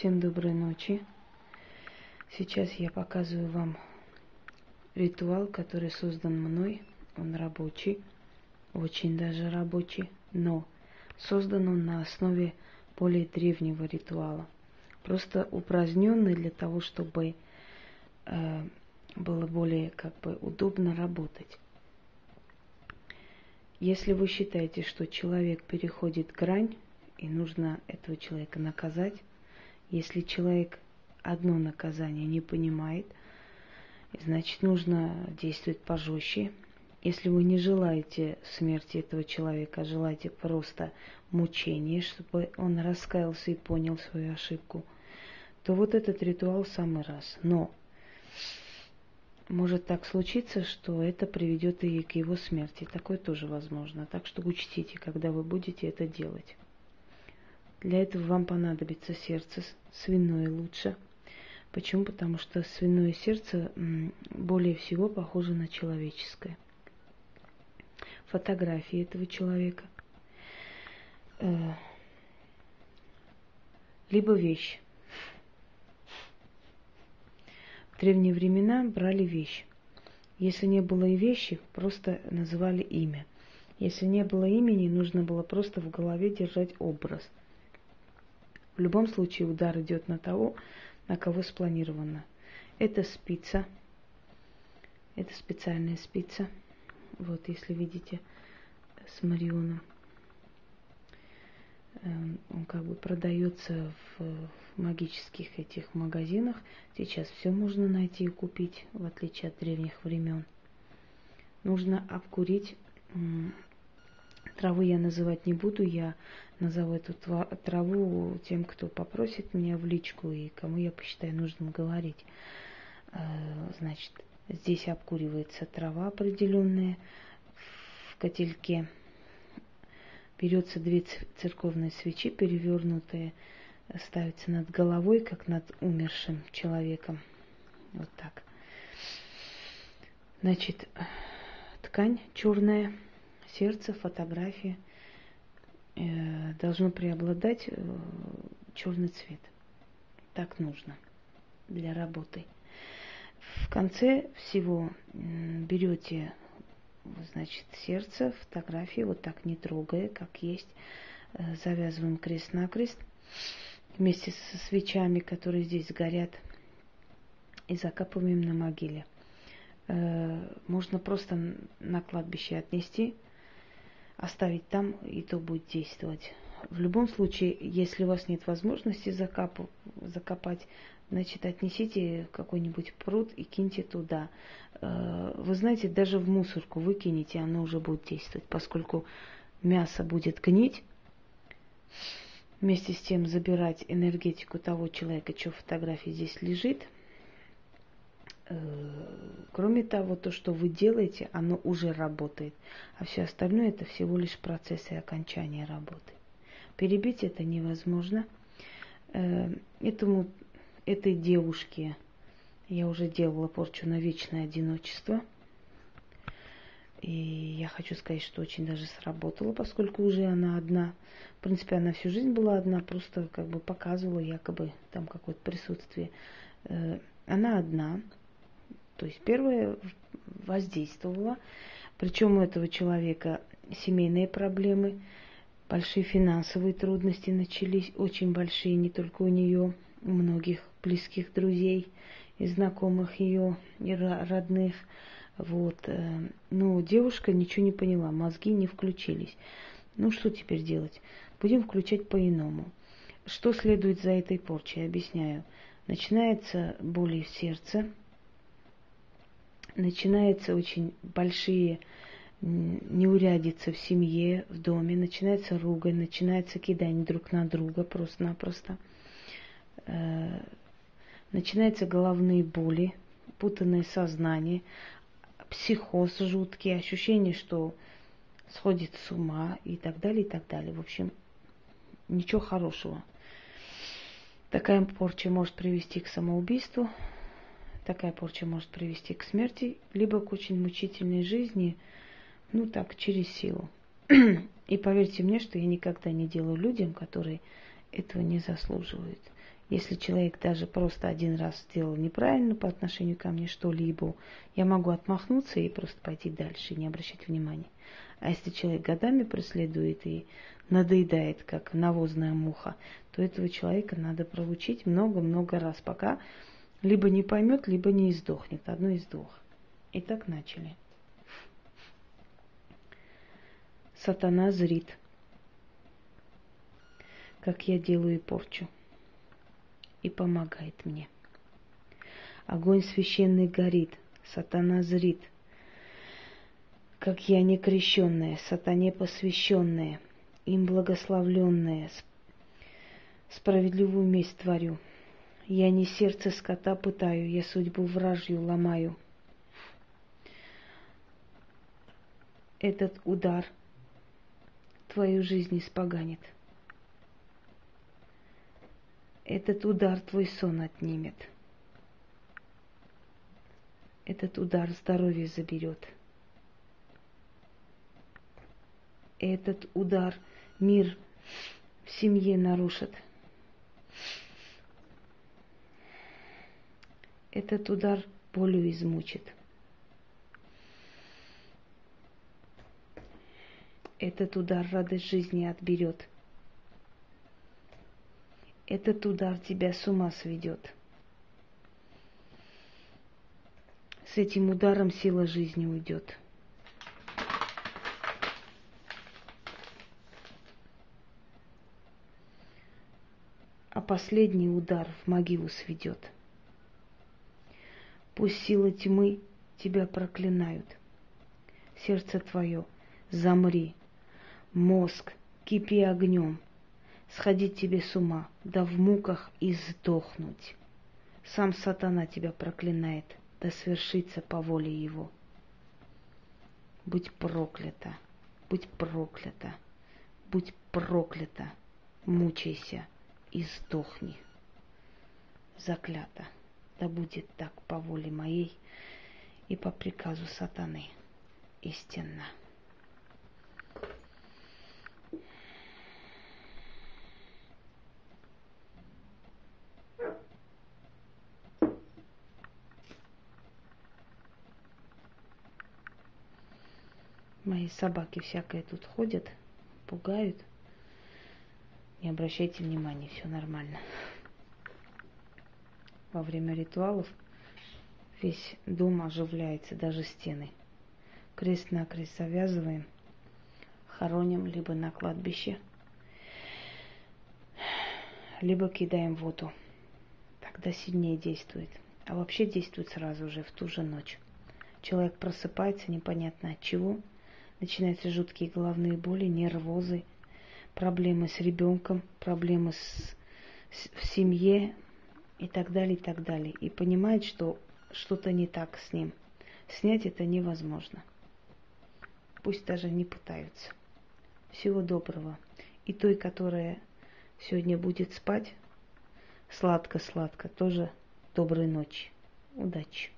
Всем доброй ночи. Сейчас я показываю вам ритуал, который создан мной. Он рабочий, очень даже рабочий, но создан он на основе более древнего ритуала. Просто упраздненный для того, чтобы э, было более как бы удобно работать. Если вы считаете, что человек переходит грань, и нужно этого человека наказать, если человек одно наказание не понимает, значит нужно действовать пожестче. Если вы не желаете смерти этого человека, а желаете просто мучения, чтобы он раскаялся и понял свою ошибку, то вот этот ритуал в самый раз. Но может так случиться, что это приведет и к его смерти. Такое тоже возможно. Так что учтите, когда вы будете это делать. Для этого вам понадобится сердце, свиное лучше. Почему? Потому что свиное сердце более всего похоже на человеческое. Фотографии этого человека. Э, либо вещь. В древние времена брали вещь. Если не было и вещи, просто называли имя. Если не было имени, нужно было просто в голове держать образ. В любом случае удар идет на того, на кого спланировано. Это спица. Это специальная спица. Вот, если видите, с Марионом. Эм, он как бы продается в, в магических этих магазинах. Сейчас все можно найти и купить, в отличие от древних времен. Нужно обкурить. Травы я называть не буду, я назову эту траву тем, кто попросит меня в личку и кому я посчитаю нужным говорить. Э, значит, здесь обкуривается трава определенная в котельке берется две церковные свечи, перевернутые, ставятся над головой, как над умершим человеком. Вот так. Значит, ткань черная, сердце, фотография. Э, должно преобладать э, черный цвет. Так нужно для работы. В конце всего берете значит, сердце, фотографии, вот так не трогая, как есть. Э, завязываем крест-накрест вместе со свечами, которые здесь горят, и закапываем на могиле. Можно просто на кладбище отнести, оставить там, и то будет действовать. В любом случае, если у вас нет возможности закапу, закопать, значит, отнесите какой-нибудь пруд и киньте туда. Э, вы знаете, даже в мусорку выкинете, оно уже будет действовать, поскольку мясо будет гнить, вместе с тем забирать энергетику того человека, что фотографии здесь лежит. Э, кроме того, то, что вы делаете, оно уже работает, а все остальное это всего лишь процессы окончания работы. Перебить это невозможно. Э, этому, этой девушке я уже делала порчу на вечное одиночество. И я хочу сказать, что очень даже сработала, поскольку уже она одна. В принципе, она всю жизнь была одна, просто как бы показывала якобы там какое-то присутствие. Э, она одна. То есть первое воздействовала. Причем у этого человека семейные проблемы, большие финансовые трудности начались, очень большие, не только у нее, у многих близких друзей – и знакомых ее, и родных. Вот. Э, но девушка ничего не поняла, мозги не включились. Ну что теперь делать? Будем включать по-иному. Что следует за этой порчей? Объясняю. Начинается боли в сердце, начинаются очень большие неурядицы в семье, в доме, начинается ругань, начинается кидание друг на друга просто-напросто. Э, начинаются головные боли, путанное сознание, психоз жуткий, ощущение, что сходит с ума и так далее, и так далее. В общем, ничего хорошего. Такая порча может привести к самоубийству, такая порча может привести к смерти, либо к очень мучительной жизни, ну так, через силу. И поверьте мне, что я никогда не делаю людям, которые этого не заслуживают. Если человек даже просто один раз сделал неправильно по отношению ко мне что-либо, я могу отмахнуться и просто пойти дальше, не обращать внимания. А если человек годами преследует и надоедает, как навозная муха, то этого человека надо проучить много-много раз, пока либо не поймет, либо не издохнет. Одно из двух. И так начали. Сатана зрит, как я делаю порчу и помогает мне. Огонь священный горит, сатана зрит, как я не крещенная, сатане посвященная, им благословленная, справедливую месть творю. Я не сердце скота пытаю, я судьбу вражью ломаю. Этот удар твою жизнь испоганит – этот удар твой сон отнимет. Этот удар здоровье заберет. Этот удар мир в семье нарушит. Этот удар болью измучит. Этот удар радость жизни отберет – этот удар тебя с ума сведет. С этим ударом сила жизни уйдет. А последний удар в могилу сведет. Пусть силы тьмы тебя проклинают. Сердце твое, замри, мозг, кипи огнем – сходить тебе с ума, да в муках и сдохнуть. Сам сатана тебя проклинает, да свершится по воле его. Будь проклята, будь проклята, будь проклята, мучайся и сдохни. Заклято, да будет так по воле моей и по приказу сатаны истинно. Мои собаки всякое тут ходят, пугают. Не обращайте внимания, все нормально. Во время ритуалов весь дом оживляется, даже стены. Крест-накрест завязываем, хороним либо на кладбище, либо кидаем воду. Тогда сильнее действует. А вообще действует сразу же, в ту же ночь. Человек просыпается непонятно от чего – начинаются жуткие головные боли, нервозы, проблемы с ребенком, проблемы с, с, в семье и так далее, и так далее. И понимает, что что-то не так с ним. Снять это невозможно. Пусть даже не пытаются. Всего доброго. И той, которая сегодня будет спать, сладко-сладко, тоже доброй ночи. Удачи.